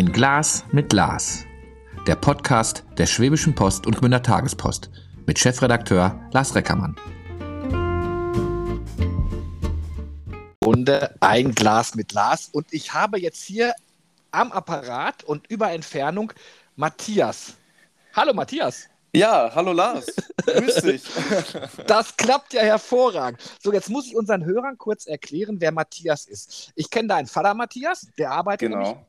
Ein Glas mit Lars. Der Podcast der Schwäbischen Post und Gmünder Tagespost mit Chefredakteur Lars Reckermann. Runde ein Glas mit Lars und ich habe jetzt hier am Apparat und über Entfernung Matthias. Hallo Matthias. Ja, hallo Lars. Grüß dich. Das klappt ja hervorragend. So, jetzt muss ich unseren Hörern kurz erklären, wer Matthias ist. Ich kenne deinen Vater Matthias, der arbeitet Genau.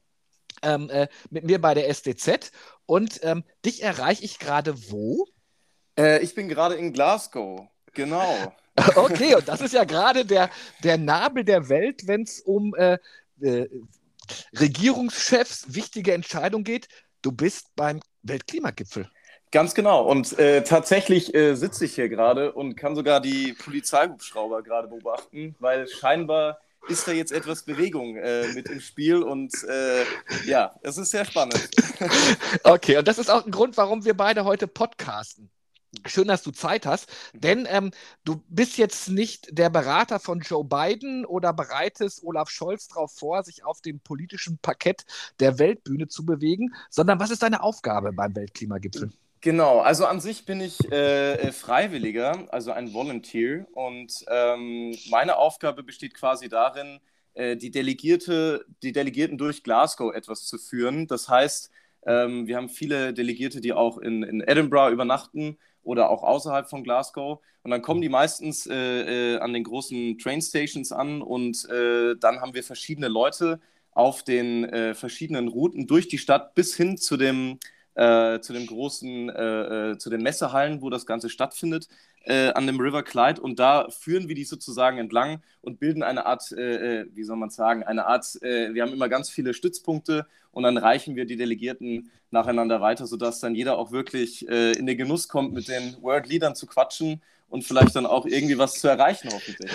Ähm, äh, mit mir bei der SDZ und ähm, dich erreiche ich gerade wo? Äh, ich bin gerade in Glasgow. Genau. Okay, und das ist ja gerade der, der Nabel der Welt, wenn es um äh, äh, Regierungschefs wichtige Entscheidungen geht. Du bist beim Weltklimagipfel. Ganz genau. Und äh, tatsächlich äh, sitze ich hier gerade und kann sogar die Polizeihubschrauber gerade beobachten, weil scheinbar ist da jetzt etwas Bewegung äh, mit im Spiel und äh, ja, es ist sehr spannend. Okay, und das ist auch ein Grund, warum wir beide heute podcasten. Schön, dass du Zeit hast, denn ähm, du bist jetzt nicht der Berater von Joe Biden oder bereitest Olaf Scholz darauf vor, sich auf dem politischen Parkett der Weltbühne zu bewegen, sondern was ist deine Aufgabe beim Weltklimagipfel? Genau, also an sich bin ich äh, äh, Freiwilliger, also ein Volunteer. Und ähm, meine Aufgabe besteht quasi darin, äh, die, Delegierte, die Delegierten durch Glasgow etwas zu führen. Das heißt, ähm, wir haben viele Delegierte, die auch in, in Edinburgh übernachten oder auch außerhalb von Glasgow. Und dann kommen die meistens äh, äh, an den großen Trainstations an und äh, dann haben wir verschiedene Leute auf den äh, verschiedenen Routen durch die Stadt bis hin zu dem äh, zu dem großen, äh, äh, zu den Messehallen, wo das Ganze stattfindet, äh, an dem River Clyde. Und da führen wir die sozusagen entlang und bilden eine Art, äh, äh, wie soll man sagen, eine Art, wir haben immer ganz viele Stützpunkte und dann reichen wir die Delegierten nacheinander weiter, sodass dann jeder auch wirklich in den Genuss kommt, mit den World Leadern zu quatschen und vielleicht dann auch irgendwie was zu erreichen, hoffentlich.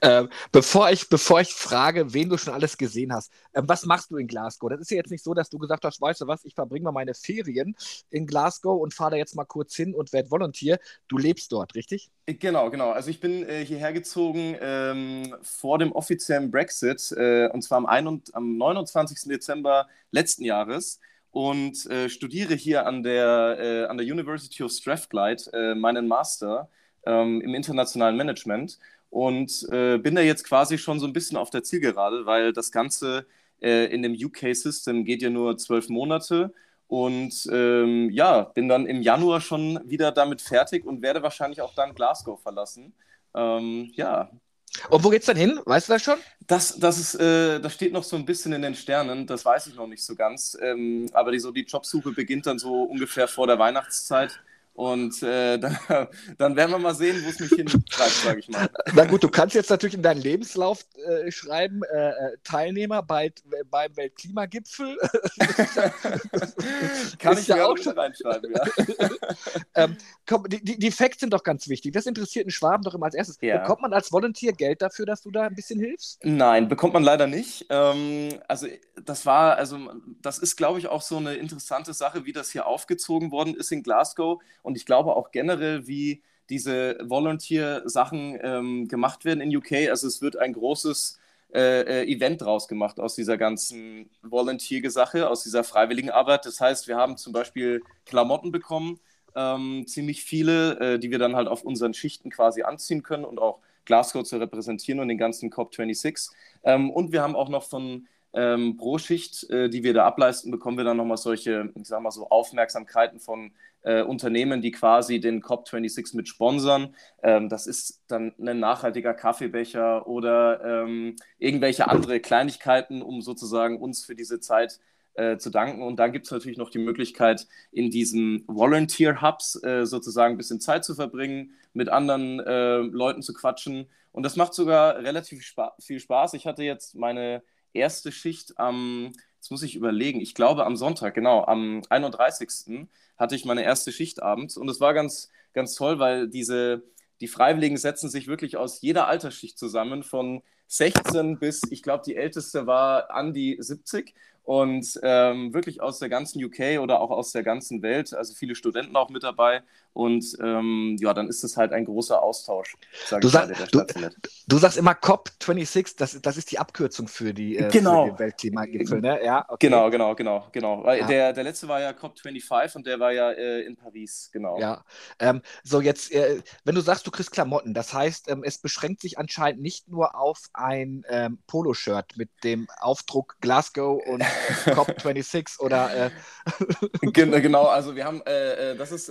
Äh, bevor, ich, bevor ich frage, wen du schon alles gesehen hast, äh, was machst du in Glasgow? Das ist ja jetzt nicht so, dass du gesagt hast, weißt du was, ich verbringe mal meine Ferien in Glasgow und fahre da jetzt mal kurz hin und werde Volontier. Du lebst dort, richtig? Genau, genau. Also ich bin äh, hierher gezogen ähm, vor dem offiziellen Brexit, äh, und zwar am, ein und, am 29. Dezember letzten Jahres und äh, studiere hier an der, äh, an der University of Strathclyde äh, meinen Master ähm, im internationalen Management und äh, bin da jetzt quasi schon so ein bisschen auf der Zielgerade, weil das Ganze äh, in dem UK-System geht ja nur zwölf Monate und ähm, ja, bin dann im Januar schon wieder damit fertig und werde wahrscheinlich auch dann Glasgow verlassen. Ähm, ja, Und wo geht's dann hin? Weißt du das schon? das, das, ist, äh, das steht noch so ein bisschen in den Sternen, das weiß ich noch nicht so ganz. Ähm, aber die, so die Jobsuche beginnt dann so ungefähr vor der Weihnachtszeit. Und äh, dann, dann werden wir mal sehen, wo es mich hintreibt, sage ich mal. Na gut, du kannst jetzt natürlich in deinen Lebenslauf äh, schreiben, äh, äh, Teilnehmer bei, beim Weltklimagipfel. Kann ich ja auch schon reinschreiben, ja. ähm, komm, die, die, die Facts sind doch ganz wichtig. Das interessiert einen Schwaben doch immer als erstes. Ja. Bekommt man als Volunteer Geld dafür, dass du da ein bisschen hilfst? Nein, bekommt man leider nicht. Ähm, also das war, also das ist, glaube ich, auch so eine interessante Sache, wie das hier aufgezogen worden ist in Glasgow. Und ich glaube auch generell, wie diese Volunteer-Sachen ähm, gemacht werden in UK. Also es wird ein großes äh, äh, Event draus gemacht aus dieser ganzen Volunteer-Sache, aus dieser freiwilligen Arbeit. Das heißt, wir haben zum Beispiel Klamotten bekommen, ähm, ziemlich viele, äh, die wir dann halt auf unseren Schichten quasi anziehen können und auch Glasgow zu repräsentieren und den ganzen COP26. Ähm, und wir haben auch noch von ähm, pro Schicht, äh, die wir da ableisten, bekommen wir dann nochmal solche, ich sag mal so, Aufmerksamkeiten von äh, Unternehmen, die quasi den COP26 mit sponsern. Ähm, das ist dann ein nachhaltiger Kaffeebecher oder ähm, irgendwelche andere Kleinigkeiten, um sozusagen uns für diese Zeit äh, zu danken. Und dann gibt es natürlich noch die Möglichkeit, in diesen Volunteer-Hubs äh, sozusagen ein bisschen Zeit zu verbringen, mit anderen äh, Leuten zu quatschen. Und das macht sogar relativ spa viel Spaß. Ich hatte jetzt meine erste Schicht am, jetzt muss ich überlegen, ich glaube am Sonntag, genau, am 31. hatte ich meine erste Schicht abends. Und es war ganz, ganz toll, weil diese, die Freiwilligen setzen sich wirklich aus jeder Altersschicht zusammen, von 16 bis, ich glaube, die älteste war an die 70 und ähm, wirklich aus der ganzen UK oder auch aus der ganzen Welt, also viele Studenten auch mit dabei. Und ähm, ja, dann ist es halt ein großer Austausch, du, sag, du, du, sagst immer COP26, das, das ist die Abkürzung für die, äh, genau. für die Weltklimagipfel, ne? Ja, okay. Genau, genau, genau, genau. Ja. der, der letzte war ja COP25 und der war ja äh, in Paris, genau. Ja. Ähm, so, jetzt, äh, wenn du sagst, du kriegst Klamotten, das heißt, ähm, es beschränkt sich anscheinend nicht nur auf ein ähm, Poloshirt mit dem Aufdruck Glasgow und COP26 oder. Äh, genau, also wir haben, äh, äh, das ist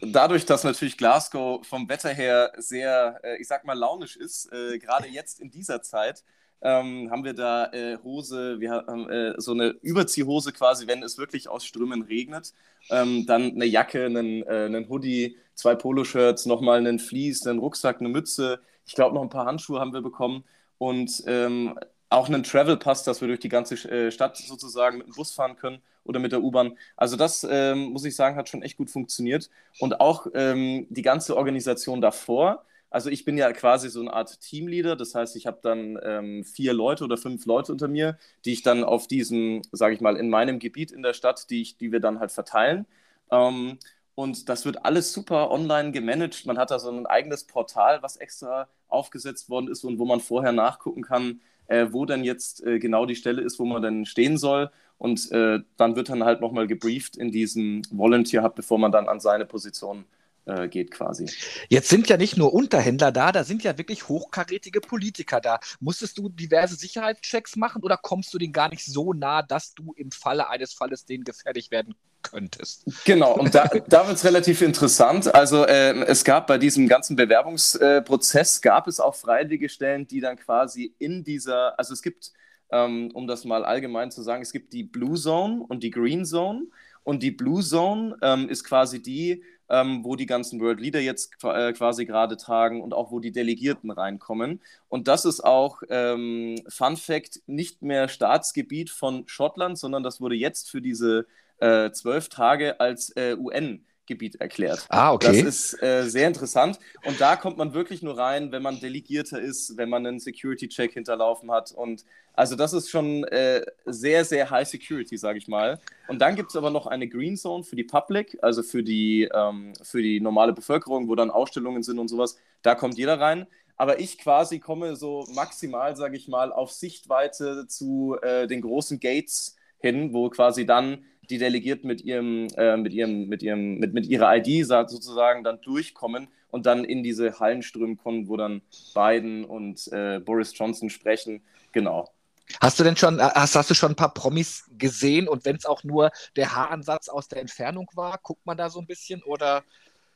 dadurch, dass natürlich Glasgow vom Wetter her sehr, äh, ich sag mal, launisch ist, äh, gerade jetzt in dieser Zeit, ähm, haben wir da äh, Hose, wir haben äh, so eine Überziehhose quasi, wenn es wirklich aus Strömen regnet. Ähm, dann eine Jacke, einen, äh, einen Hoodie, zwei Poloshirts, nochmal einen Vlies, einen Rucksack, eine Mütze. Ich glaube, noch ein paar Handschuhe haben wir bekommen. Und ähm, auch einen Travel Pass, dass wir durch die ganze äh, Stadt sozusagen mit dem Bus fahren können oder mit der U-Bahn. Also das, ähm, muss ich sagen, hat schon echt gut funktioniert. Und auch ähm, die ganze Organisation davor. Also ich bin ja quasi so eine Art Teamleader, das heißt, ich habe dann ähm, vier Leute oder fünf Leute unter mir, die ich dann auf diesem, sage ich mal, in meinem Gebiet in der Stadt, die, ich, die wir dann halt verteilen. Ähm, und das wird alles super online gemanagt. Man hat da so ein eigenes Portal, was extra aufgesetzt worden ist und wo man vorher nachgucken kann, äh, wo denn jetzt äh, genau die Stelle ist, wo man dann stehen soll. Und äh, dann wird dann halt nochmal gebrieft in diesem Volunteer Hub, bevor man dann an seine Position äh, geht quasi. Jetzt sind ja nicht nur Unterhändler da, da sind ja wirklich hochkarätige Politiker da. Musstest du diverse Sicherheitschecks machen oder kommst du denen gar nicht so nah, dass du im Falle eines Falles denen gefährlich werden könntest? Genau, und da, da wird es relativ interessant. Also äh, es gab bei diesem ganzen Bewerbungsprozess, gab es auch freiwillige Stellen, die dann quasi in dieser, also es gibt, ähm, um das mal allgemein zu sagen, es gibt die Blue Zone und die Green Zone. Und die Blue Zone ähm, ist quasi die, ähm, wo die ganzen World Leader jetzt äh, quasi gerade tragen und auch wo die Delegierten reinkommen. Und das ist auch, ähm, Fun Fact, nicht mehr Staatsgebiet von Schottland, sondern das wurde jetzt für diese äh, zwölf Tage als äh, UN Gebiet erklärt. Ah, okay. Das ist äh, sehr interessant. Und da kommt man wirklich nur rein, wenn man Delegierter ist, wenn man einen Security-Check hinterlaufen hat. Und also das ist schon äh, sehr, sehr High Security, sage ich mal. Und dann gibt es aber noch eine Green Zone für die Public, also für die, ähm, für die normale Bevölkerung, wo dann Ausstellungen sind und sowas. Da kommt jeder rein. Aber ich quasi komme so maximal, sage ich mal, auf Sichtweite zu äh, den großen Gates hin, wo quasi dann die Delegierten mit ihrem, äh, mit ihrem, mit ihrem, mit, mit ihrer ID sozusagen dann durchkommen und dann in diese Hallen strömen kommen, wo dann Biden und äh, Boris Johnson sprechen. Genau. Hast du denn schon, äh, hast, hast du schon ein paar Promis gesehen und wenn es auch nur der Haaransatz aus der Entfernung war, guckt man da so ein bisschen oder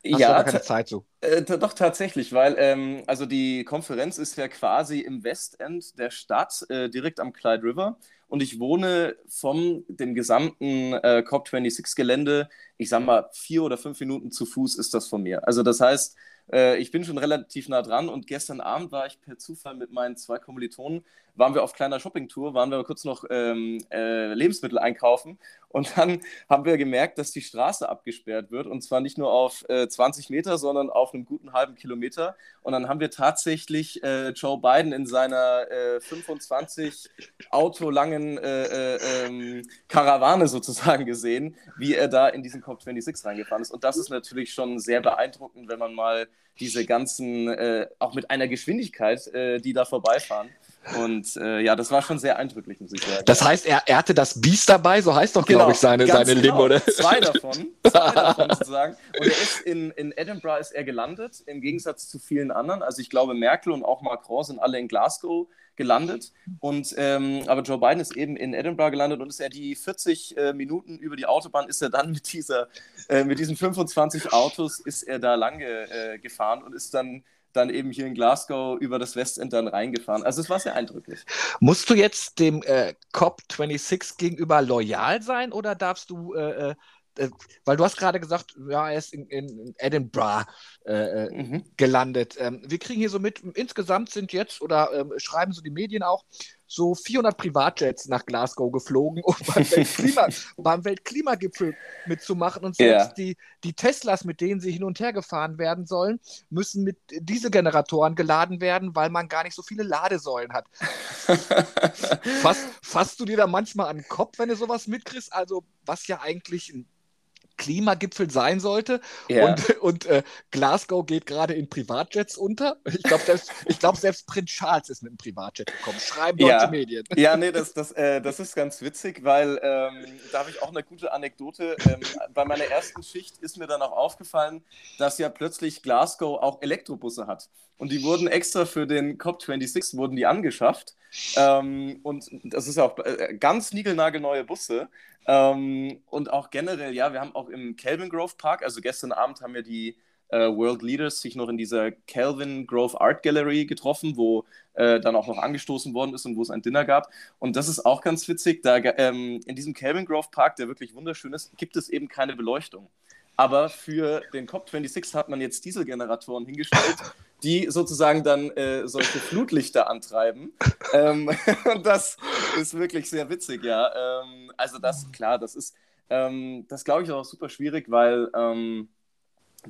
hast ja, keine Zeit so? Äh, doch tatsächlich, weil ähm, also die Konferenz ist ja quasi im Westend der Stadt, äh, direkt am Clyde River und ich wohne vom dem gesamten äh, COP26-Gelände, ich sag mal, vier oder fünf Minuten zu Fuß ist das von mir. Also das heißt, äh, ich bin schon relativ nah dran und gestern Abend war ich per Zufall mit meinen zwei Kommilitonen, waren wir auf kleiner Shoppingtour, waren wir kurz noch ähm, äh, Lebensmittel einkaufen und dann haben wir gemerkt, dass die Straße abgesperrt wird und zwar nicht nur auf äh, 20 Meter, sondern auf einem guten halben Kilometer und dann haben wir tatsächlich äh, Joe Biden in seiner 25 äh, Auto langen Karawane sozusagen gesehen, wie er da in diesen COP26 reingefahren ist und das ist natürlich schon sehr beeindruckend, wenn man mal diese ganzen, äh, auch mit einer Geschwindigkeit, äh, die da vorbeifahren. Und äh, ja, das war schon sehr eindrücklich, muss ich sagen. Das heißt, er, er hatte das Biest dabei, so heißt doch, genau, glaube ich, seine, seine genau. Limo, oder? Zwei davon, zwei davon sozusagen. Und er ist in, in Edinburgh ist er gelandet, im Gegensatz zu vielen anderen. Also ich glaube, Merkel und auch Macron sind alle in Glasgow gelandet. Und ähm, aber Joe Biden ist eben in Edinburgh gelandet und ist er die 40 äh, Minuten über die Autobahn ist er dann mit dieser äh, mit diesen 25 Autos ist er da lang äh, gefahren und ist dann dann eben hier in Glasgow über das Westend dann reingefahren. Also es war sehr eindrücklich. Musst du jetzt dem äh, COP26 gegenüber loyal sein oder darfst du äh, äh äh, weil du hast gerade gesagt, ja, er ist in, in Edinburgh äh, äh, mhm. gelandet. Ähm, wir kriegen hier so mit, insgesamt sind jetzt, oder ähm, schreiben so die Medien auch, so 400 Privatjets nach Glasgow geflogen, um beim, Weltklima, beim Weltklimagipfel mitzumachen. Und selbst yeah. die, die Teslas, mit denen sie hin und her gefahren werden sollen, müssen mit Dieselgeneratoren geladen werden, weil man gar nicht so viele Ladesäulen hat. Fass, fasst du dir da manchmal an den Kopf, wenn du sowas mitkriegst? Also, was ja eigentlich ein Klimagipfel sein sollte. Ja. Und, und äh, Glasgow geht gerade in Privatjets unter. Ich glaube, selbst, glaub, selbst Prinz Charles ist mit einem Privatjet gekommen. Schreiben deutsche ja. Medien. Ja, nee, das, das, äh, das ist ganz witzig, weil ähm, da habe ich auch eine gute Anekdote. Ähm, bei meiner ersten Schicht ist mir dann auch aufgefallen, dass ja plötzlich Glasgow auch Elektrobusse hat. Und die wurden extra für den COP26 wurden die angeschafft. Ähm, und das ist ja auch äh, ganz niegelnagelneue Busse. Ähm, und auch generell, ja, wir haben auch im Kelvin Grove Park, also gestern Abend haben wir die äh, World Leaders sich noch in dieser Kelvin Grove Art Gallery getroffen, wo äh, dann auch noch angestoßen worden ist und wo es ein Dinner gab. Und das ist auch ganz witzig. Da, ähm, in diesem Kelvin Grove Park, der wirklich wunderschön ist, gibt es eben keine Beleuchtung. Aber für den COP26 hat man jetzt Dieselgeneratoren hingestellt, die sozusagen dann äh, solche Flutlichter antreiben. ähm, das ist wirklich sehr witzig, ja. Ähm, also das, klar, das ist, ähm, das glaube ich auch super schwierig, weil ähm,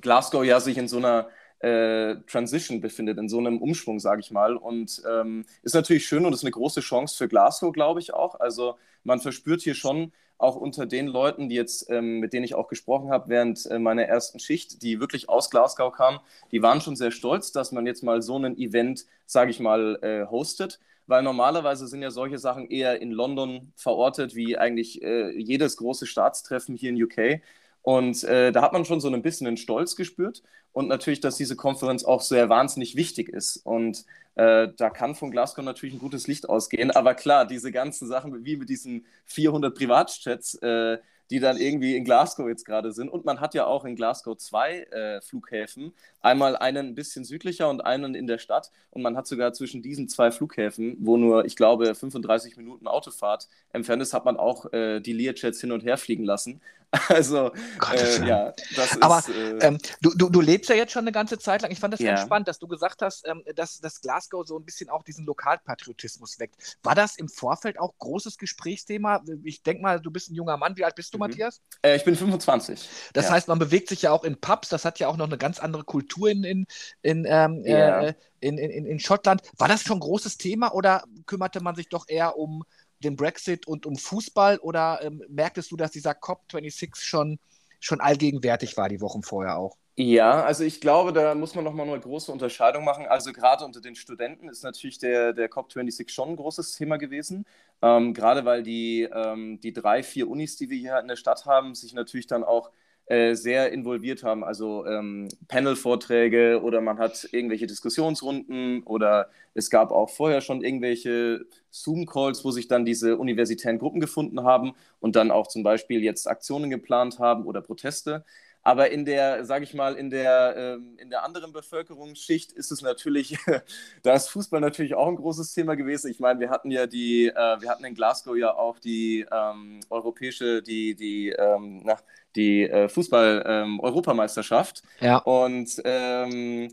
Glasgow ja sich in so einer äh, Transition befindet, in so einem Umschwung, sage ich mal. Und ähm, ist natürlich schön und ist eine große Chance für Glasgow, glaube ich auch. Also man verspürt hier schon, auch unter den Leuten, die jetzt, ähm, mit denen ich auch gesprochen habe während äh, meiner ersten Schicht, die wirklich aus Glasgow kamen, die waren schon sehr stolz, dass man jetzt mal so ein Event, sage ich mal, äh, hostet. Weil normalerweise sind ja solche Sachen eher in London verortet, wie eigentlich äh, jedes große Staatstreffen hier in UK. Und äh, da hat man schon so ein bisschen einen Stolz gespürt und natürlich, dass diese Konferenz auch sehr wahnsinnig wichtig ist. Und äh, da kann von Glasgow natürlich ein gutes Licht ausgehen. Aber klar, diese ganzen Sachen wie mit diesen 400 Privatjets, äh, die dann irgendwie in Glasgow jetzt gerade sind. Und man hat ja auch in Glasgow zwei äh, Flughäfen. Einmal einen ein bisschen südlicher und einen in der Stadt. Und man hat sogar zwischen diesen zwei Flughäfen, wo nur, ich glaube, 35 Minuten Autofahrt entfernt ist, hat man auch äh, die Learjets hin und her fliegen lassen. Also, äh, ja, das ist. Aber äh, ähm, du, du, du lebst ja jetzt schon eine ganze Zeit lang. Ich fand das ja. ganz spannend, dass du gesagt hast, ähm, dass, dass Glasgow so ein bisschen auch diesen Lokalpatriotismus weckt. War das im Vorfeld auch großes Gesprächsthema? Ich denke mal, du bist ein junger Mann. Wie alt bist du, mhm. Matthias? Äh, ich bin 25. Das ja. heißt, man bewegt sich ja auch in Pubs. Das hat ja auch noch eine ganz andere Kultur in, in, in, ähm, ja. Äh, in, in, in Schottland. War das schon ein großes Thema oder kümmerte man sich doch eher um den Brexit und um Fußball oder ähm, merktest du, dass dieser COP26 schon, schon allgegenwärtig war die Wochen vorher auch? Ja, also ich glaube, da muss man nochmal eine große Unterscheidung machen. Also gerade unter den Studenten ist natürlich der, der COP26 schon ein großes Thema gewesen. Ähm, gerade weil die, ähm, die drei, vier Unis, die wir hier in der Stadt haben, sich natürlich dann auch äh, sehr involviert haben. Also ähm, Panel-Vorträge oder man hat irgendwelche Diskussionsrunden oder es gab auch vorher schon irgendwelche Zoom-Calls, wo sich dann diese universitären Gruppen gefunden haben und dann auch zum Beispiel jetzt Aktionen geplant haben oder Proteste. Aber in der, sage ich mal, in der, ähm, in der anderen Bevölkerungsschicht ist es natürlich, da ist Fußball natürlich auch ein großes Thema gewesen. Ich meine, wir hatten ja die, äh, wir hatten in Glasgow ja auch die ähm, europäische, die, die, ähm, na, die äh, Fußball-Europameisterschaft. Ähm, ja. Und ähm,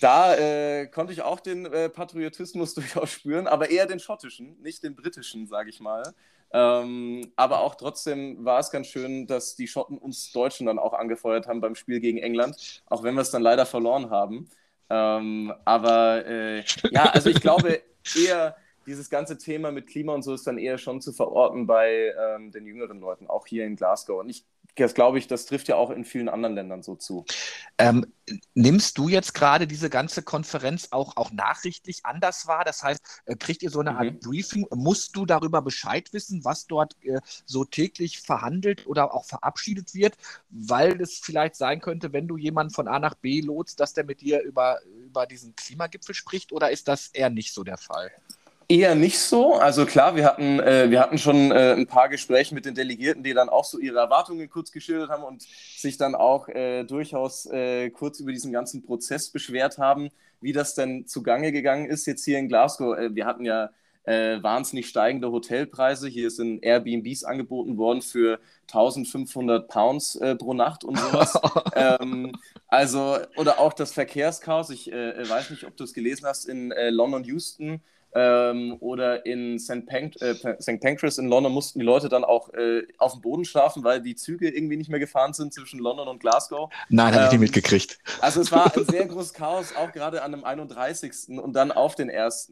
da äh, konnte ich auch den äh, Patriotismus durchaus spüren, aber eher den schottischen, nicht den britischen, sage ich mal. Ähm, aber auch trotzdem war es ganz schön, dass die Schotten uns Deutschen dann auch angefeuert haben beim Spiel gegen England, auch wenn wir es dann leider verloren haben. Ähm, aber äh, ja, also ich glaube eher, dieses ganze Thema mit Klima und so ist dann eher schon zu verorten bei ähm, den jüngeren Leuten, auch hier in Glasgow. Und ich das glaube ich, das trifft ja auch in vielen anderen Ländern so zu. Ähm, nimmst du jetzt gerade diese ganze Konferenz auch, auch nachrichtlich anders wahr? Das heißt, äh, kriegt ihr so eine Art mhm. Briefing? Musst du darüber Bescheid wissen, was dort äh, so täglich verhandelt oder auch verabschiedet wird? Weil es vielleicht sein könnte, wenn du jemanden von A nach B lotst, dass der mit dir über, über diesen Klimagipfel spricht oder ist das eher nicht so der Fall? Eher nicht so. Also klar, wir hatten, äh, wir hatten schon äh, ein paar Gespräche mit den Delegierten, die dann auch so ihre Erwartungen kurz geschildert haben und sich dann auch äh, durchaus äh, kurz über diesen ganzen Prozess beschwert haben, wie das denn zugange gegangen ist jetzt hier in Glasgow. Äh, wir hatten ja äh, wahnsinnig steigende Hotelpreise. Hier sind Airbnbs angeboten worden für 1500 Pounds pro Nacht und sowas. ähm, also, oder auch das Verkehrschaos. Ich weiß nicht, ob du es gelesen hast, in London, Houston ähm, oder in St. Pank äh, Pancras in London mussten die Leute dann auch äh, auf dem Boden schlafen, weil die Züge irgendwie nicht mehr gefahren sind zwischen London und Glasgow. Nein, habe ähm, ich nicht mitgekriegt. Also es war ein sehr großes Chaos, auch gerade an dem 31. und dann auf den 1.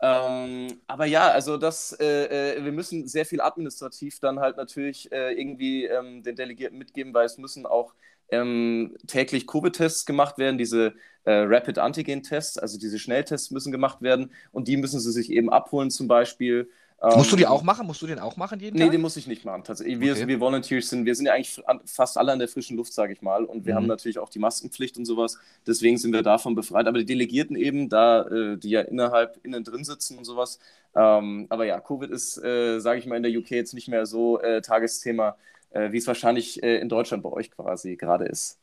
Ähm, aber ja, also das, äh, äh, wir müssen sehr viel administrativ dann halt natürlich äh, irgendwie ähm, den Delegierten mitgeben, weil es müssen auch ähm, täglich Covid-Tests gemacht werden, diese äh, Rapid Antigen-Tests, also diese Schnelltests müssen gemacht werden und die müssen sie sich eben abholen zum Beispiel. Musst du die ähm, auch machen? Musst du den auch machen jeden nee, Tag? Nee, den muss ich nicht machen. Tatsächlich. Wir, okay. wir Volunteers sind, wir sind ja eigentlich fast alle an der frischen Luft, sage ich mal. Und wir mhm. haben natürlich auch die Maskenpflicht und sowas. Deswegen sind wir davon befreit. Aber die Delegierten eben, da, äh, die ja innerhalb, innen drin sitzen und sowas. Ähm, aber ja, Covid ist, äh, sage ich mal, in der UK jetzt nicht mehr so äh, Tagesthema, wie es wahrscheinlich äh, in Deutschland bei euch quasi gerade ist.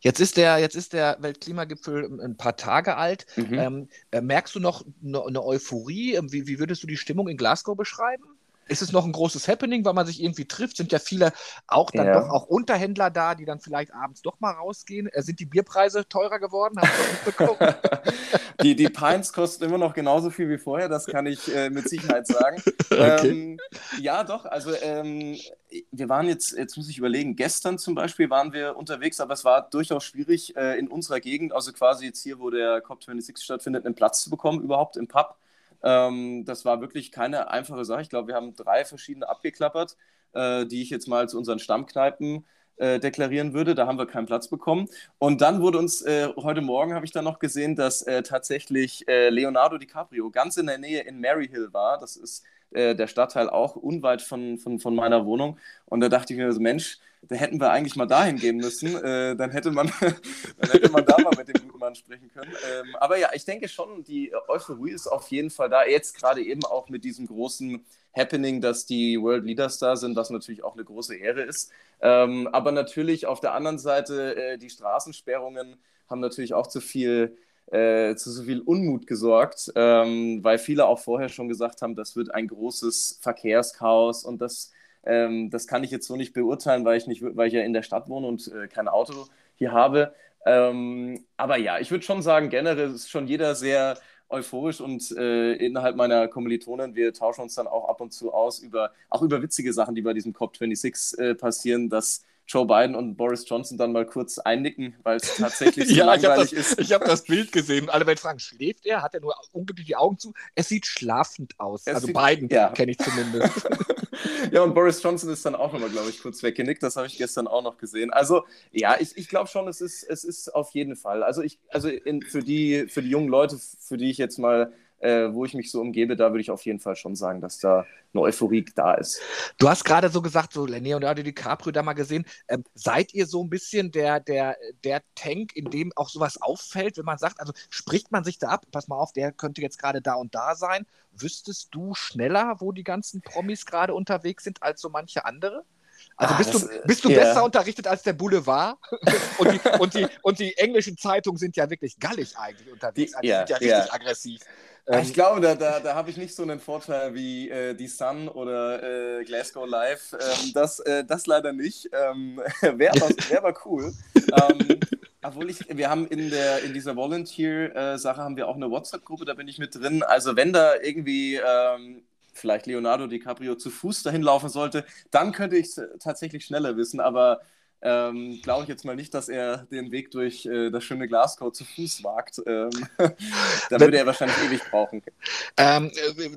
Jetzt ist der, jetzt ist der Weltklimagipfel ein paar Tage alt. Mhm. Ähm, äh, merkst du noch eine, eine Euphorie? Wie, wie würdest du die Stimmung in Glasgow beschreiben? Ist es noch ein großes Happening, weil man sich irgendwie trifft? Sind ja viele auch dann ja. doch auch Unterhändler da, die dann vielleicht abends doch mal rausgehen? Äh, sind die Bierpreise teurer geworden? die, die Pints kosten immer noch genauso viel wie vorher, das kann ich äh, mit Sicherheit sagen. Okay. Ähm, ja, doch. Also ähm, wir waren jetzt, jetzt muss ich überlegen, gestern zum Beispiel waren wir unterwegs, aber es war durchaus schwierig äh, in unserer Gegend, also quasi jetzt hier, wo der COP26 stattfindet, einen Platz zu bekommen überhaupt im Pub. Ähm, das war wirklich keine einfache Sache. Ich glaube, wir haben drei verschiedene abgeklappert, äh, die ich jetzt mal zu unseren Stammkneipen äh, deklarieren würde. Da haben wir keinen Platz bekommen. Und dann wurde uns, äh, heute Morgen habe ich dann noch gesehen, dass äh, tatsächlich äh, Leonardo DiCaprio ganz in der Nähe in Maryhill war. Das ist äh, der Stadtteil auch unweit von, von, von meiner Wohnung. Und da dachte ich mir so, Mensch, da hätten wir eigentlich mal dahin gehen müssen. Äh, dann, hätte man, dann hätte man da mal mit dem guten Mann sprechen können. Ähm, aber ja, ich denke schon, die Euphorie ist auf jeden Fall da. Jetzt gerade eben auch mit diesem großen Happening, dass die World Leaders da sind, was natürlich auch eine große Ehre ist. Ähm, aber natürlich auf der anderen Seite, äh, die Straßensperrungen haben natürlich auch zu viel äh, zu so viel Unmut gesorgt, ähm, weil viele auch vorher schon gesagt haben, das wird ein großes Verkehrschaos und das ähm, das kann ich jetzt so nicht beurteilen, weil ich, nicht, weil ich ja in der Stadt wohne und äh, kein Auto hier habe. Ähm, aber ja, ich würde schon sagen, generell ist schon jeder sehr euphorisch und äh, innerhalb meiner Kommilitonen, wir tauschen uns dann auch ab und zu aus über, auch über witzige Sachen, die bei diesem COP26 äh, passieren, dass Joe Biden und Boris Johnson dann mal kurz einnicken, weil es tatsächlich so ja, langweilig ich das, ist. Ich habe das Bild gesehen. Alle werden fragen, schläft er? Hat er nur unglücklich die Augen zu? Es sieht schlafend aus. Es also sieht, Biden ja. kenne ich zumindest. ja, und Boris Johnson ist dann auch nochmal, glaube ich, kurz weggenickt. Das habe ich gestern auch noch gesehen. Also, ja, ich, ich glaube schon, es ist, es ist auf jeden Fall. Also, ich, also in, für, die, für die jungen Leute, für die ich jetzt mal äh, wo ich mich so umgebe, da würde ich auf jeden Fall schon sagen, dass da eine Euphorie da ist. Du hast gerade so gesagt, so Leonardo DiCaprio da mal gesehen. Ähm, seid ihr so ein bisschen der, der, der Tank, in dem auch sowas auffällt, wenn man sagt, also spricht man sich da ab, pass mal auf, der könnte jetzt gerade da und da sein. Wüsstest du schneller, wo die ganzen Promis gerade unterwegs sind, als so manche andere? Also ah, bist, das, du, bist du yeah. besser unterrichtet als der Boulevard? und, die, und, die, und die englischen Zeitungen sind ja wirklich gallig eigentlich unterwegs. Die, also yeah, sind ja richtig yeah. aggressiv. Ähm, ich glaube, da, da, da habe ich nicht so einen Vorteil wie äh, die Sun oder äh, Glasgow Live. Ähm, das, äh, das leider nicht. Ähm, Wäre aber, wär aber cool. ähm, obwohl ich, wir haben in, der, in dieser Volunteer-Sache haben wir auch eine WhatsApp-Gruppe, da bin ich mit drin. Also wenn da irgendwie ähm, vielleicht Leonardo DiCaprio zu Fuß dahin laufen sollte, dann könnte ich es tatsächlich schneller wissen. Aber ähm, glaube ich jetzt mal nicht, dass er den Weg durch äh, das schöne Glasgow zu Fuß wagt. Ähm, da würde er wahrscheinlich ewig brauchen. Ähm,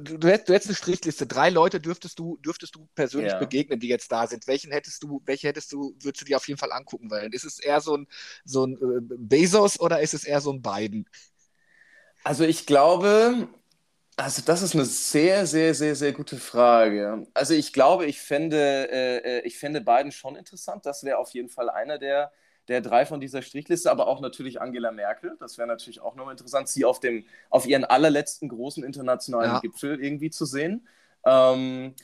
du, du, hättest, du, hättest, eine Strichliste. Drei Leute dürftest du, dürftest du persönlich ja. begegnen, die jetzt da sind. Welchen hättest du, welche hättest du, würdest du dir auf jeden Fall angucken wollen? Ist es eher so ein, so ein äh, Bezos oder ist es eher so ein Biden? Also ich glaube, also das ist eine sehr, sehr, sehr, sehr gute Frage. Also ich glaube, ich fände, äh, äh ich fände Biden schon interessant. Das wäre auf jeden Fall einer der, der drei von dieser Strichliste, aber auch natürlich Angela Merkel. Das wäre natürlich auch nochmal interessant, sie auf, dem, auf ihren allerletzten großen internationalen ja. Gipfel irgendwie zu sehen. Ähm,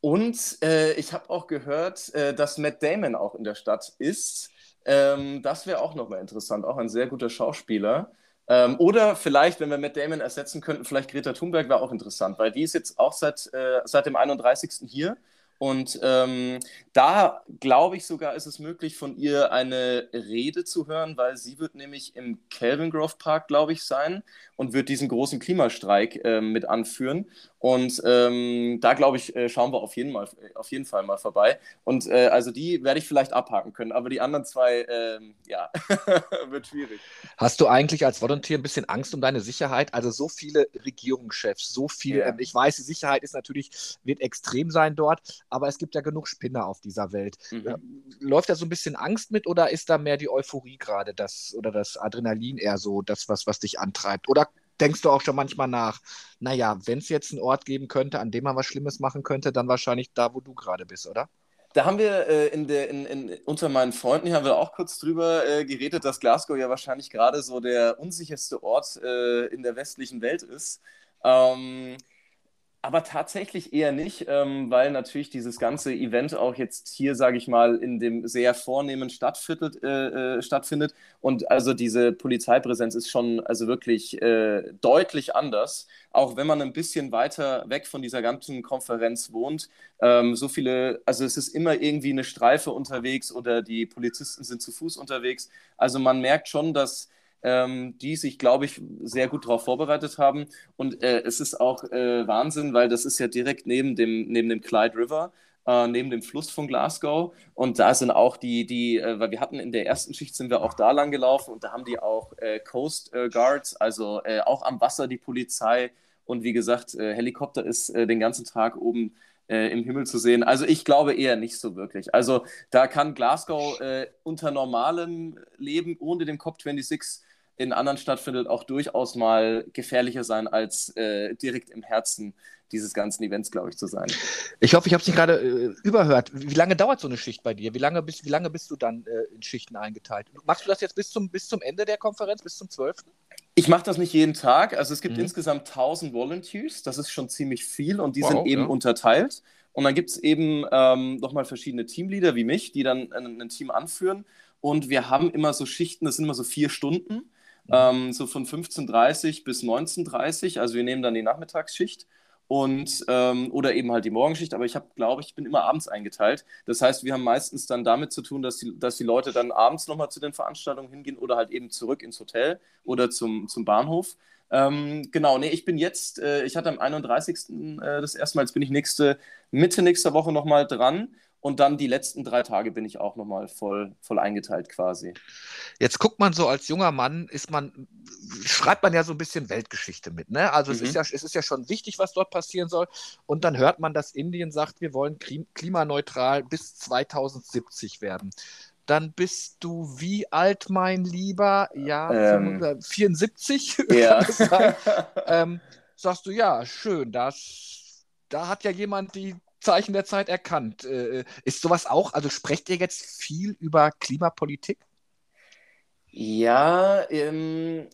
und äh, ich habe auch gehört, äh, dass Matt Damon auch in der Stadt ist. Ähm, das wäre auch nochmal interessant, auch ein sehr guter Schauspieler. Ähm, oder vielleicht, wenn wir Matt Damon ersetzen könnten, vielleicht Greta Thunberg wäre auch interessant, weil die ist jetzt auch seit, äh, seit dem 31. hier. Und ähm, da glaube ich sogar, ist es möglich, von ihr eine Rede zu hören, weil sie wird nämlich im Kelvin Grove Park, glaube ich, sein und wird diesen großen Klimastreik äh, mit anführen. Und ähm, da glaube ich, äh, schauen wir auf jeden, mal, auf jeden Fall mal vorbei. Und äh, also die werde ich vielleicht abhaken können, aber die anderen zwei, ähm, ja, wird schwierig. Hast du eigentlich als Volunteer ein bisschen Angst um deine Sicherheit? Also so viele Regierungschefs, so viel, ja. ähm, ich weiß, die Sicherheit ist natürlich, wird extrem sein dort, aber es gibt ja genug Spinner auf dieser Welt. Mhm. Ähm, läuft da so ein bisschen Angst mit oder ist da mehr die Euphorie gerade das oder das Adrenalin eher so das, was, was dich antreibt? Oder denkst du auch schon manchmal nach, naja, wenn es jetzt einen Ort geben könnte, an dem man was Schlimmes machen könnte, dann wahrscheinlich da, wo du gerade bist, oder? Da haben wir äh, in der, in, in, unter meinen Freunden haben wir auch kurz drüber äh, geredet, dass Glasgow ja wahrscheinlich gerade so der unsicherste Ort äh, in der westlichen Welt ist. Ähm, aber tatsächlich eher nicht, ähm, weil natürlich dieses ganze Event auch jetzt hier, sage ich mal, in dem sehr vornehmen Stadtviertel äh, äh, stattfindet. Und also diese Polizeipräsenz ist schon also wirklich äh, deutlich anders. Auch wenn man ein bisschen weiter weg von dieser ganzen Konferenz wohnt. Ähm, so viele, also es ist immer irgendwie eine Streife unterwegs oder die Polizisten sind zu Fuß unterwegs. Also man merkt schon, dass ähm, die sich, glaube ich, sehr gut darauf vorbereitet haben. Und äh, es ist auch äh, Wahnsinn, weil das ist ja direkt neben dem, neben dem Clyde River. Äh, neben dem Fluss von Glasgow. Und da sind auch die, die äh, weil wir hatten in der ersten Schicht sind wir auch da lang gelaufen und da haben die auch äh, Coast äh, Guards, also äh, auch am Wasser die Polizei. Und wie gesagt, äh, Helikopter ist den ganzen Tag oben im Himmel zu sehen. Also ich glaube eher nicht so wirklich. Also da kann Glasgow unter normalem Leben ohne den COP26 in anderen stattfindet, auch durchaus mal gefährlicher sein, als äh, direkt im Herzen dieses ganzen Events, glaube ich, zu sein. Ich hoffe, ich habe es nicht gerade äh, überhört. Wie lange dauert so eine Schicht bei dir? Wie lange bist, wie lange bist du dann äh, in Schichten eingeteilt? Machst du das jetzt bis zum, bis zum Ende der Konferenz, bis zum 12.? Ich mache das nicht jeden Tag. Also es gibt mhm. insgesamt 1000 Volunteers. Das ist schon ziemlich viel und die wow, sind eben ja. unterteilt. Und dann gibt es eben ähm, nochmal verschiedene Teamleader wie mich, die dann ein, ein Team anführen. Und wir haben immer so Schichten, das sind immer so vier Stunden. Mhm. ähm, so von 15.30 bis 19.30 Also wir nehmen dann die Nachmittagsschicht und ähm, oder eben halt die Morgenschicht, aber ich habe, glaube ich, bin immer abends eingeteilt. Das heißt, wir haben meistens dann damit zu tun, dass die, dass die Leute dann abends nochmal zu den Veranstaltungen hingehen oder halt eben zurück ins Hotel oder zum, zum Bahnhof. Ähm, genau, nee, ich bin jetzt, äh, ich hatte am 31. Äh, das erste Mal, jetzt bin ich nächste, Mitte nächster Woche nochmal dran und dann die letzten drei Tage bin ich auch nochmal voll, voll eingeteilt quasi. Jetzt guckt man so als junger Mann, ist man, schreibt man ja so ein bisschen Weltgeschichte mit. Ne? Also mhm. es, ist ja, es ist ja schon wichtig, was dort passieren soll. Und dann hört man, dass Indien sagt, wir wollen klimaneutral bis 2070 werden dann bist du wie alt, mein Lieber? Ja, ähm, 74? Ja. ähm, sagst du, ja, schön, das, da hat ja jemand die Zeichen der Zeit erkannt. Äh, ist sowas auch, also sprecht ihr jetzt viel über Klimapolitik? Ja, ähm,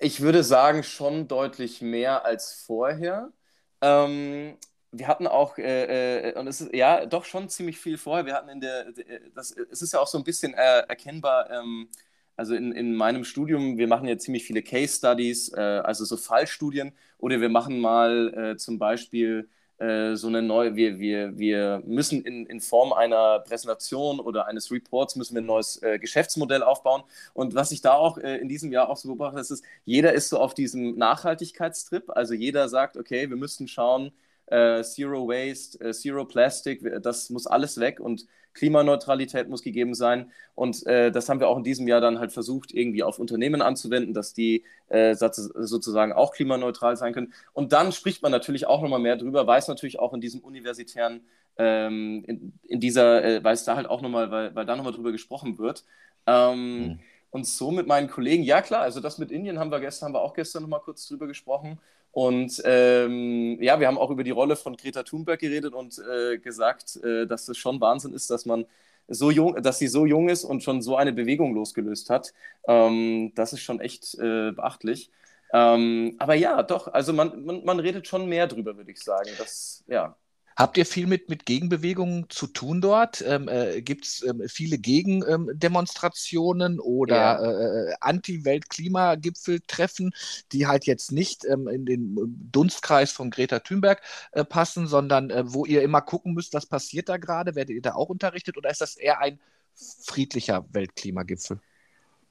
ich würde sagen, schon deutlich mehr als vorher. Ähm, wir hatten auch, äh, äh, und es ist ja doch schon ziemlich viel vorher. Wir hatten in der, das, es ist ja auch so ein bisschen äh, erkennbar, ähm, also in, in meinem Studium, wir machen ja ziemlich viele Case Studies, äh, also so Fallstudien, oder wir machen mal äh, zum Beispiel äh, so eine neue, wir, wir, wir müssen in, in Form einer Präsentation oder eines Reports müssen wir ein neues äh, Geschäftsmodell aufbauen. Und was ich da auch äh, in diesem Jahr auch so beobachte, ist, ist, jeder ist so auf diesem Nachhaltigkeitstrip. Also jeder sagt, okay, wir müssen schauen, äh, Zero Waste, äh, Zero Plastic, das muss alles weg und Klimaneutralität muss gegeben sein. Und äh, das haben wir auch in diesem Jahr dann halt versucht, irgendwie auf Unternehmen anzuwenden, dass die äh, sozusagen auch klimaneutral sein können. Und dann spricht man natürlich auch nochmal mehr drüber, weiß natürlich auch in diesem universitären, ähm, in, in, dieser, äh, weiß da halt auch nochmal, weil, weil da nochmal drüber gesprochen wird. Ähm, mhm. Und so mit meinen Kollegen, ja klar, also das mit Indien haben wir gestern, haben wir auch gestern nochmal kurz drüber gesprochen. Und ähm, ja, wir haben auch über die Rolle von Greta Thunberg geredet und äh, gesagt, äh, dass es schon Wahnsinn ist, dass man so jung, dass sie so jung ist und schon so eine Bewegung losgelöst hat. Ähm, das ist schon echt äh, beachtlich. Ähm, aber ja, doch, also man, man, man redet schon mehr drüber, würde ich sagen. Das, ja. Habt ihr viel mit, mit Gegenbewegungen zu tun dort? Ähm, äh, Gibt es ähm, viele Gegendemonstrationen ähm, oder ja. äh, äh Anti-Welt-Klimagipfeltreffen, die halt jetzt nicht ähm, in den Dunstkreis von Greta Thunberg äh, passen, sondern äh, wo ihr immer gucken müsst, was passiert da gerade? Werdet ihr da auch unterrichtet oder ist das eher ein friedlicher Weltklimagipfel?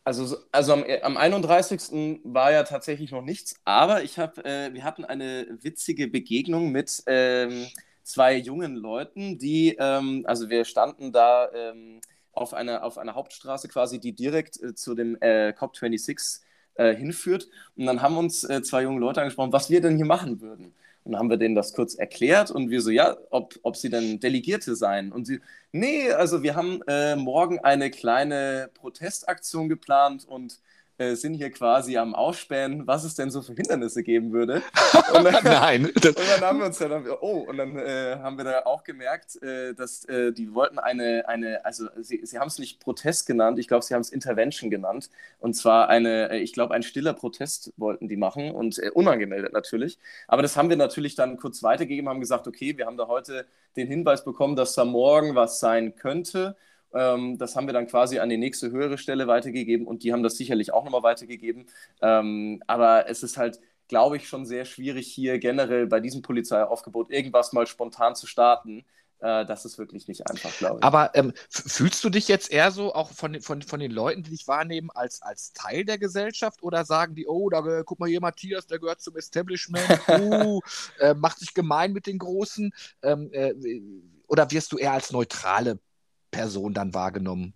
Also, also am, am 31. war ja tatsächlich noch nichts, aber ich hab, äh, wir hatten eine witzige Begegnung mit ähm, zwei jungen Leuten, die, ähm, also wir standen da ähm, auf, einer, auf einer Hauptstraße quasi, die direkt äh, zu dem äh, COP26 äh, hinführt. Und dann haben uns äh, zwei junge Leute angesprochen, was wir denn hier machen würden. Und dann haben wir denen das kurz erklärt und wir so, ja, ob, ob sie denn Delegierte seien. Und sie, nee, also wir haben äh, morgen eine kleine Protestaktion geplant und äh, sind hier quasi am Ausspähen, was es denn so für Hindernisse geben würde. Und dann, Nein. und dann haben wir uns dann, oh, und dann äh, haben wir da auch gemerkt, äh, dass äh, die wollten eine, eine also sie, sie haben es nicht Protest genannt, ich glaube, sie haben es Intervention genannt. Und zwar eine, äh, ich glaube, ein stiller Protest wollten die machen und äh, unangemeldet natürlich. Aber das haben wir natürlich dann kurz weitergegeben, haben gesagt, okay, wir haben da heute den Hinweis bekommen, dass da morgen was sein könnte. Ähm, das haben wir dann quasi an die nächste höhere Stelle weitergegeben und die haben das sicherlich auch nochmal weitergegeben. Ähm, aber es ist halt, glaube ich, schon sehr schwierig hier generell bei diesem Polizeiaufgebot irgendwas mal spontan zu starten. Äh, das ist wirklich nicht einfach, glaube ich. Aber ähm, fühlst du dich jetzt eher so auch von, von, von den Leuten, die dich wahrnehmen, als, als Teil der Gesellschaft oder sagen die, oh, da guck mal hier Matthias, der gehört zum Establishment, uh, äh, macht sich gemein mit den Großen? Ähm, äh, oder wirst du eher als neutrale Person dann wahrgenommen?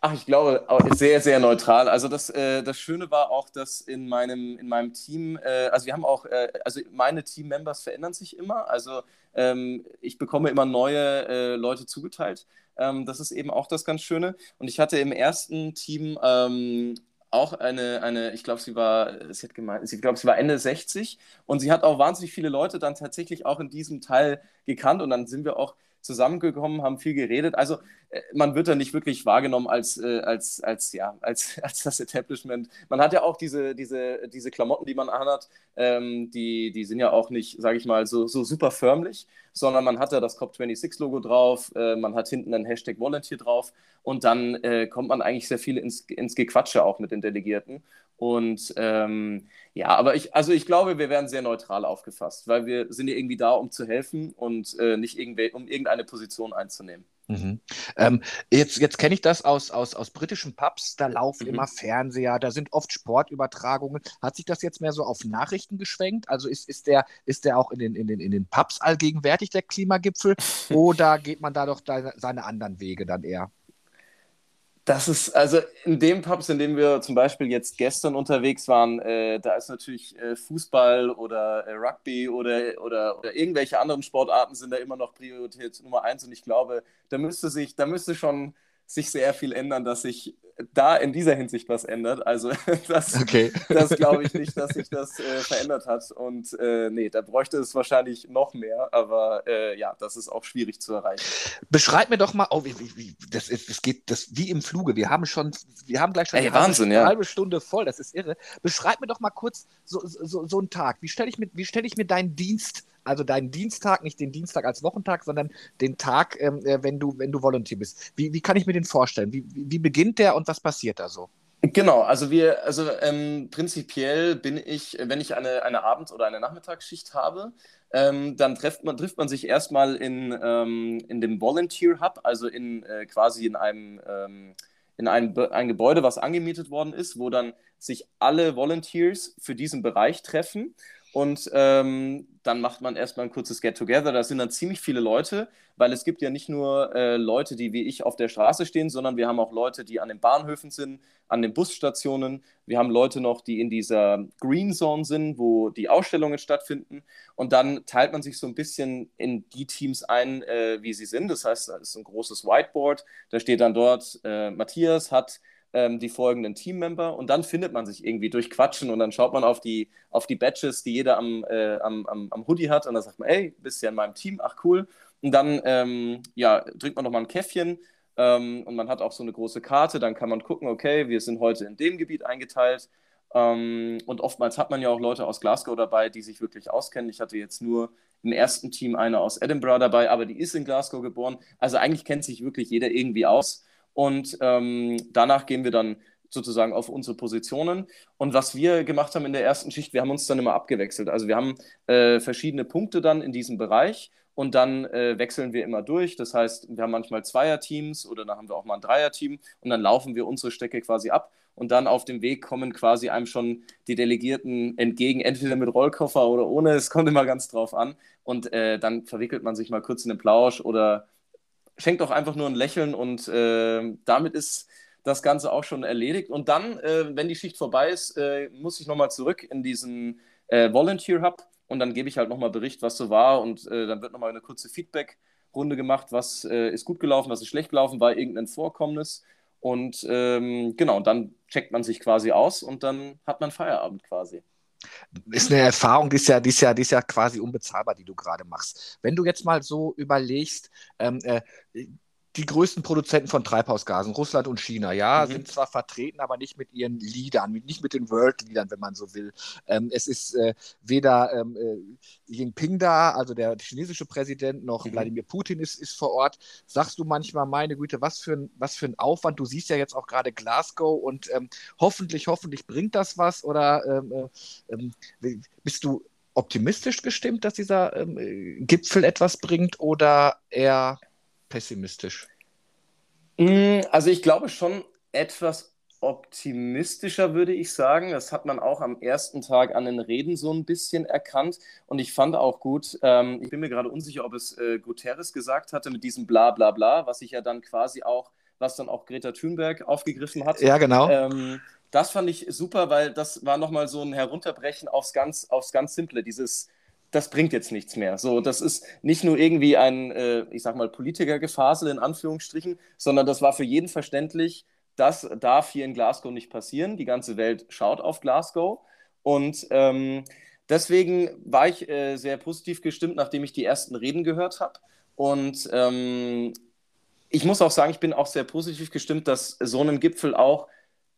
Ach, ich glaube, sehr, sehr neutral. Also das, äh, das Schöne war auch, dass in meinem, in meinem Team, äh, also wir haben auch, äh, also meine Team-Members verändern sich immer. Also ähm, ich bekomme immer neue äh, Leute zugeteilt. Ähm, das ist eben auch das ganz Schöne. Und ich hatte im ersten Team ähm, auch eine, eine ich glaube, sie war, sie hat gemeint, ich glaube, sie war Ende 60 und sie hat auch wahnsinnig viele Leute dann tatsächlich auch in diesem Teil gekannt und dann sind wir auch zusammengekommen, haben viel geredet. Also äh, man wird da nicht wirklich wahrgenommen als, äh, als, als, ja, als, als das Establishment. Man hat ja auch diese, diese, diese Klamotten, die man anhat, ähm, die, die sind ja auch nicht, sage ich mal, so, so super förmlich, sondern man hat da das COP26-Logo drauf, äh, man hat hinten ein Hashtag Volunteer drauf und dann äh, kommt man eigentlich sehr viel ins, ins Gequatsche auch mit den Delegierten. Und ähm, ja, aber ich, also ich glaube, wir werden sehr neutral aufgefasst, weil wir sind ja irgendwie da, um zu helfen und äh, nicht irgendwie, um irgendeine Position einzunehmen. Mhm. Ähm, jetzt jetzt kenne ich das aus, aus, aus britischen Pubs, da laufen mhm. immer Fernseher, da sind oft Sportübertragungen. Hat sich das jetzt mehr so auf Nachrichten geschwenkt? Also ist, ist, der, ist der auch in den, in, den, in den Pubs allgegenwärtig, der Klimagipfel, oder geht man da doch da, seine anderen Wege dann eher? Das ist, also in dem Pubs, in dem wir zum Beispiel jetzt gestern unterwegs waren, äh, da ist natürlich äh, Fußball oder äh, Rugby oder, oder, oder irgendwelche anderen Sportarten sind da immer noch Priorität Nummer eins. Und ich glaube, da müsste sich, da müsste schon sich sehr viel ändern, dass sich da in dieser Hinsicht was ändert. Also das, okay. das glaube ich nicht, dass sich das äh, verändert hat. Und äh, nee, da bräuchte es wahrscheinlich noch mehr, aber äh, ja, das ist auch schwierig zu erreichen. Beschreib mir doch mal, oh, wie, wie, wie, das, ist, das geht das wie im Fluge. Wir haben schon, wir haben gleich schon Ey, Wahnsinn, halbe, ja. halbe Stunde voll, das ist irre. Beschreib mir doch mal kurz so, so, so einen Tag. Wie stelle ich, mir, stell ich mir deinen Dienst also deinen Dienstag, nicht den Dienstag als Wochentag, sondern den Tag, ähm, äh, wenn, du, wenn du Volunteer bist. Wie, wie kann ich mir den vorstellen? Wie, wie, beginnt der und was passiert da so? Genau, also wir, also ähm, prinzipiell bin ich, wenn ich eine, eine Abend- oder eine Nachmittagsschicht habe, ähm, dann trifft man, trifft man sich erstmal in, ähm, in dem Volunteer Hub, also in äh, quasi in einem ähm, in ein, ein Gebäude, was angemietet worden ist, wo dann sich alle Volunteers für diesen Bereich treffen und ähm, dann macht man erstmal ein kurzes Get-Together. Da sind dann ziemlich viele Leute, weil es gibt ja nicht nur äh, Leute, die wie ich auf der Straße stehen, sondern wir haben auch Leute, die an den Bahnhöfen sind, an den Busstationen. Wir haben Leute noch, die in dieser Green Zone sind, wo die Ausstellungen stattfinden. Und dann teilt man sich so ein bisschen in die Teams ein, äh, wie sie sind. Das heißt, da ist ein großes Whiteboard. Da steht dann dort, äh, Matthias hat ähm, die folgenden Teammember und dann findet man sich irgendwie durch Quatschen und dann schaut man auf die, auf die Badges, die jeder am, äh, am, am, am Hoodie hat und dann sagt man, ey, bist ja in meinem Team, ach cool. Und dann ähm, ja, drückt man nochmal ein Käffchen ähm, und man hat auch so eine große Karte, dann kann man gucken, okay, wir sind heute in dem Gebiet eingeteilt. Ähm, und oftmals hat man ja auch Leute aus Glasgow dabei, die sich wirklich auskennen. Ich hatte jetzt nur im ersten Team eine aus Edinburgh dabei, aber die ist in Glasgow geboren. Also eigentlich kennt sich wirklich jeder irgendwie aus. Und ähm, danach gehen wir dann sozusagen auf unsere Positionen. Und was wir gemacht haben in der ersten Schicht, wir haben uns dann immer abgewechselt. Also wir haben äh, verschiedene Punkte dann in diesem Bereich und dann äh, wechseln wir immer durch. Das heißt, wir haben manchmal Zweierteams oder dann haben wir auch mal ein Dreierteam und dann laufen wir unsere Strecke quasi ab und dann auf dem Weg kommen quasi einem schon die Delegierten entgegen, entweder mit Rollkoffer oder ohne, es kommt immer ganz drauf an und äh, dann verwickelt man sich mal kurz in den Plausch oder schenkt auch einfach nur ein Lächeln und äh, damit ist das Ganze auch schon erledigt und dann, äh, wenn die Schicht vorbei ist, äh, muss ich nochmal zurück in diesen äh, Volunteer Hub und dann gebe ich halt nochmal Bericht, was so war und dann wird nochmal eine kurze Feedback- Runde gemacht, was äh, ist gut gelaufen, was ist schlecht gelaufen, war irgendein Vorkommnis. Und ähm, genau, dann checkt man sich quasi aus und dann hat man Feierabend quasi. Ist eine Erfahrung, die ist ja, die ist ja, die ist ja quasi unbezahlbar, die du gerade machst. Wenn du jetzt mal so überlegst, ähm, äh, die größten Produzenten von Treibhausgasen, Russland und China, ja, mhm. sind zwar vertreten, aber nicht mit ihren Leadern, nicht mit den World-Leadern, wenn man so will. Ähm, es ist äh, weder ähm, äh, Jinping da, also der chinesische Präsident, noch mhm. Wladimir Putin ist, ist vor Ort. Sagst du manchmal, meine Güte, was für ein, was für ein Aufwand? Du siehst ja jetzt auch gerade Glasgow und ähm, hoffentlich, hoffentlich bringt das was oder ähm, äh, ähm, bist du optimistisch gestimmt, dass dieser ähm, Gipfel etwas bringt oder eher pessimistisch? Mm, also ich glaube schon etwas optimistischer, würde ich sagen. Das hat man auch am ersten Tag an den Reden so ein bisschen erkannt. Und ich fand auch gut, ähm, ich bin mir gerade unsicher, ob es äh, Guterres gesagt hatte mit diesem Bla bla bla, was sich ja dann quasi auch, was dann auch Greta Thunberg aufgegriffen hat. Ja, genau. Ähm, das fand ich super, weil das war nochmal so ein Herunterbrechen aufs ganz, aufs ganz Simple, dieses das bringt jetzt nichts mehr. So, das ist nicht nur irgendwie ein, äh, ich sag mal, Politikergefasel in Anführungsstrichen, sondern das war für jeden verständlich, das darf hier in Glasgow nicht passieren. Die ganze Welt schaut auf Glasgow. Und ähm, deswegen war ich äh, sehr positiv gestimmt, nachdem ich die ersten Reden gehört habe. Und ähm, ich muss auch sagen, ich bin auch sehr positiv gestimmt, dass so ein Gipfel auch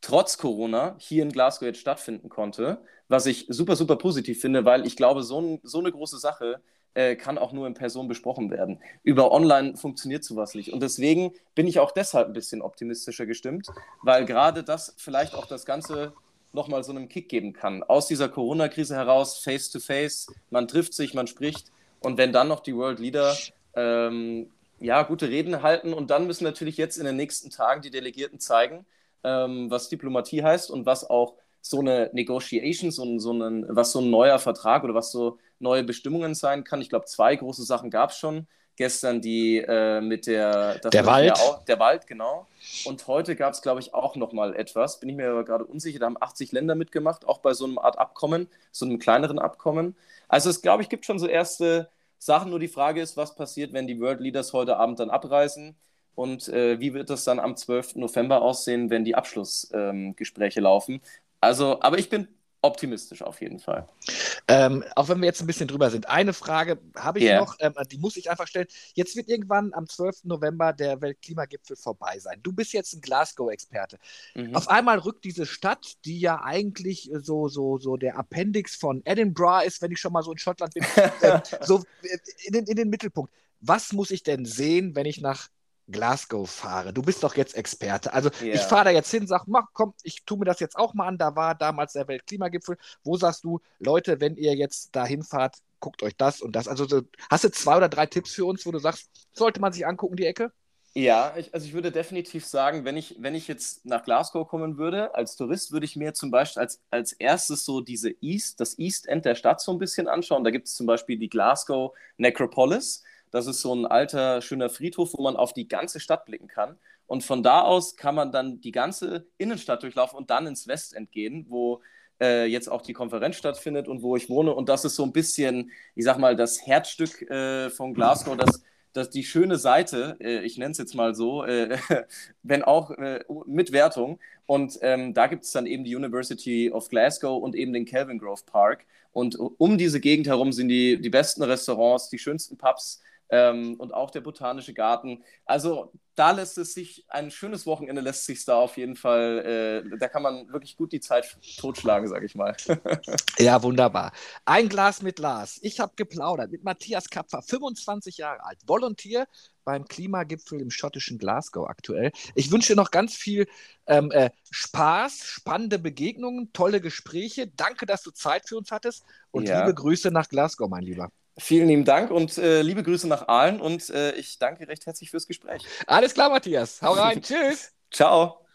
trotz Corona hier in Glasgow jetzt stattfinden konnte, was ich super, super positiv finde, weil ich glaube, so, ein, so eine große Sache äh, kann auch nur in Person besprochen werden. Über Online funktioniert sowas nicht. Und deswegen bin ich auch deshalb ein bisschen optimistischer gestimmt, weil gerade das vielleicht auch das Ganze nochmal so einen Kick geben kann. Aus dieser Corona-Krise heraus, face to face, man trifft sich, man spricht. Und wenn dann noch die World Leader ähm, ja, gute Reden halten und dann müssen natürlich jetzt in den nächsten Tagen die Delegierten zeigen, ähm, was Diplomatie heißt und was auch so eine Negotiation, so, so ein, was so ein neuer Vertrag oder was so neue Bestimmungen sein kann. Ich glaube, zwei große Sachen gab es schon. Gestern die äh, mit der der Wald. Auch, der Wald, genau. Und heute gab es, glaube ich, auch noch mal etwas. Bin ich mir aber gerade unsicher. Da haben 80 Länder mitgemacht, auch bei so einem Art Abkommen, so einem kleineren Abkommen. Also es, glaube ich, gibt schon so erste Sachen. Nur die Frage ist, was passiert, wenn die World Leaders heute Abend dann abreisen? und äh, wie wird das dann am 12. November aussehen, wenn die Abschlussgespräche ähm, laufen. Also, aber ich bin optimistisch auf jeden Fall. Ähm, auch wenn wir jetzt ein bisschen drüber sind. Eine Frage habe ich yeah. noch, ähm, die muss ich einfach stellen. Jetzt wird irgendwann am 12. November der Weltklimagipfel vorbei sein. Du bist jetzt ein Glasgow-Experte. Mhm. Auf einmal rückt diese Stadt, die ja eigentlich so, so, so der Appendix von Edinburgh ist, wenn ich schon mal so in Schottland bin, äh, so äh, in den, in den Mittelpunkt. Was muss ich denn sehen, wenn ich nach Glasgow fahre. Du bist doch jetzt Experte. Also yeah. ich fahre da jetzt hin, sag, mach, komm, ich tue mir das jetzt auch mal an. Da war damals der Weltklimagipfel. Wo sagst du, Leute, wenn ihr jetzt da hinfahrt, guckt euch das und das. Also so, hast du zwei oder drei Tipps für uns, wo du sagst, sollte man sich angucken, die Ecke? Ja, ich, also ich würde definitiv sagen, wenn ich, wenn ich jetzt nach Glasgow kommen würde, als Tourist, würde ich mir zum Beispiel als, als erstes so diese East, das East End der Stadt so ein bisschen anschauen. Da gibt es zum Beispiel die Glasgow Necropolis. Das ist so ein alter, schöner Friedhof, wo man auf die ganze Stadt blicken kann. Und von da aus kann man dann die ganze Innenstadt durchlaufen und dann ins Westend gehen, wo äh, jetzt auch die Konferenz stattfindet und wo ich wohne. Und das ist so ein bisschen, ich sag mal, das Herzstück äh, von Glasgow, das, das die schöne Seite, äh, ich nenne es jetzt mal so, äh, wenn auch äh, mit Wertung. Und ähm, da gibt es dann eben die University of Glasgow und eben den Kelvin Grove Park. Und um diese Gegend herum sind die, die besten Restaurants, die schönsten Pubs ähm, und auch der Botanische Garten. Also da lässt es sich, ein schönes Wochenende lässt sich da auf jeden Fall, äh, da kann man wirklich gut die Zeit totschlagen, sage ich mal. ja, wunderbar. Ein Glas mit Lars. Ich habe geplaudert mit Matthias Kapfer, 25 Jahre alt, Volontier beim Klimagipfel im schottischen Glasgow aktuell. Ich wünsche dir noch ganz viel ähm, äh, Spaß, spannende Begegnungen, tolle Gespräche. Danke, dass du Zeit für uns hattest und ja. liebe Grüße nach Glasgow, mein Lieber. Vielen lieben Dank und äh, liebe Grüße nach Aalen und äh, ich danke recht herzlich fürs Gespräch. Alles klar, Matthias. Hau rein. Tschüss. Ciao.